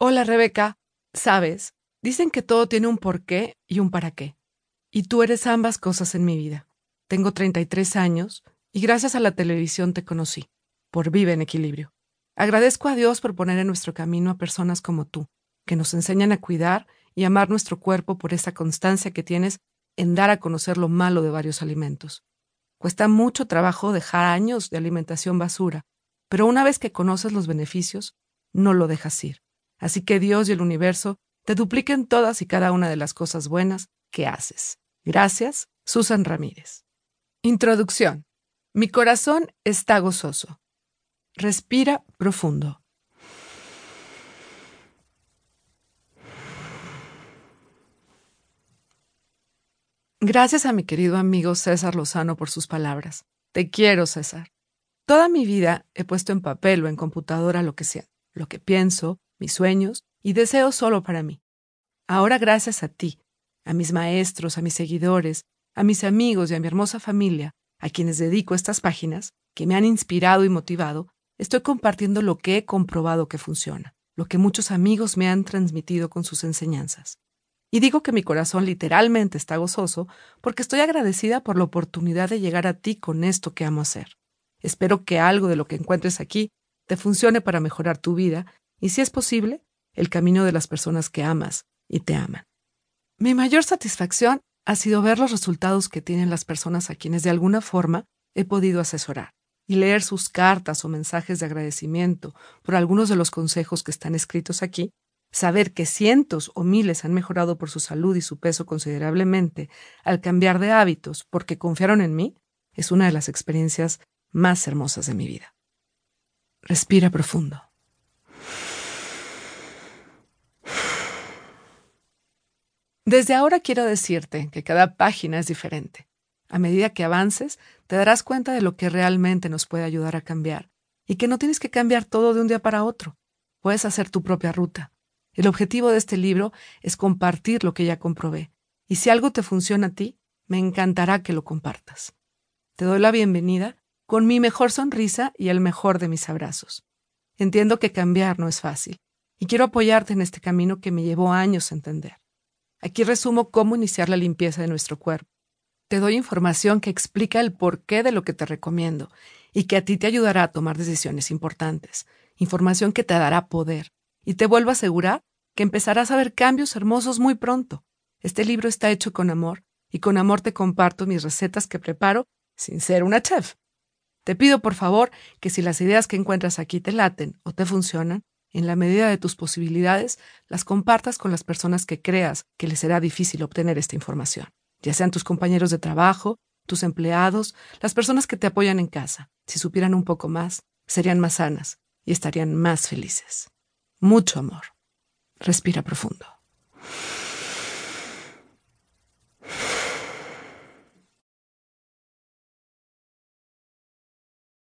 Hola Rebeca, sabes, dicen que todo tiene un porqué y un para qué. Y tú eres ambas cosas en mi vida. Tengo 33 años y gracias a la televisión te conocí, por Vive en Equilibrio. Agradezco a Dios por poner en nuestro camino a personas como tú, que nos enseñan a cuidar y amar nuestro cuerpo por esa constancia que tienes en dar a conocer lo malo de varios alimentos. Cuesta mucho trabajo dejar años de alimentación basura, pero una vez que conoces los beneficios, no lo dejas ir. Así que Dios y el universo te dupliquen todas y cada una de las cosas buenas que haces. Gracias, Susan Ramírez. Introducción. Mi corazón está gozoso. Respira profundo. Gracias a mi querido amigo César Lozano por sus palabras. Te quiero, César. Toda mi vida he puesto en papel o en computadora lo que sea, lo que pienso, mis sueños y deseos solo para mí. Ahora, gracias a ti, a mis maestros, a mis seguidores, a mis amigos y a mi hermosa familia, a quienes dedico estas páginas, que me han inspirado y motivado, estoy compartiendo lo que he comprobado que funciona, lo que muchos amigos me han transmitido con sus enseñanzas. Y digo que mi corazón literalmente está gozoso porque estoy agradecida por la oportunidad de llegar a ti con esto que amo hacer. Espero que algo de lo que encuentres aquí te funcione para mejorar tu vida y, si es posible, el camino de las personas que amas y te aman. Mi mayor satisfacción ha sido ver los resultados que tienen las personas a quienes de alguna forma he podido asesorar y leer sus cartas o mensajes de agradecimiento por algunos de los consejos que están escritos aquí, saber que cientos o miles han mejorado por su salud y su peso considerablemente al cambiar de hábitos porque confiaron en mí, es una de las experiencias más hermosas de mi vida. Respira profundo. Desde ahora quiero decirte que cada página es diferente. A medida que avances, te darás cuenta de lo que realmente nos puede ayudar a cambiar y que no tienes que cambiar todo de un día para otro. Puedes hacer tu propia ruta. El objetivo de este libro es compartir lo que ya comprobé. Y si algo te funciona a ti, me encantará que lo compartas. Te doy la bienvenida con mi mejor sonrisa y el mejor de mis abrazos. Entiendo que cambiar no es fácil y quiero apoyarte en este camino que me llevó años a entender. Aquí resumo cómo iniciar la limpieza de nuestro cuerpo. Te doy información que explica el porqué de lo que te recomiendo y que a ti te ayudará a tomar decisiones importantes. Información que te dará poder y te vuelvo a asegurar que empezarás a ver cambios hermosos muy pronto. Este libro está hecho con amor y con amor te comparto mis recetas que preparo sin ser una chef. Te pido por favor que si las ideas que encuentras aquí te laten o te funcionan, en la medida de tus posibilidades, las compartas con las personas que creas que les será difícil obtener esta información, ya sean tus compañeros de trabajo, tus empleados, las personas que te apoyan en casa. Si supieran un poco más, serían más sanas y estarían más felices. Mucho amor. Respira profundo.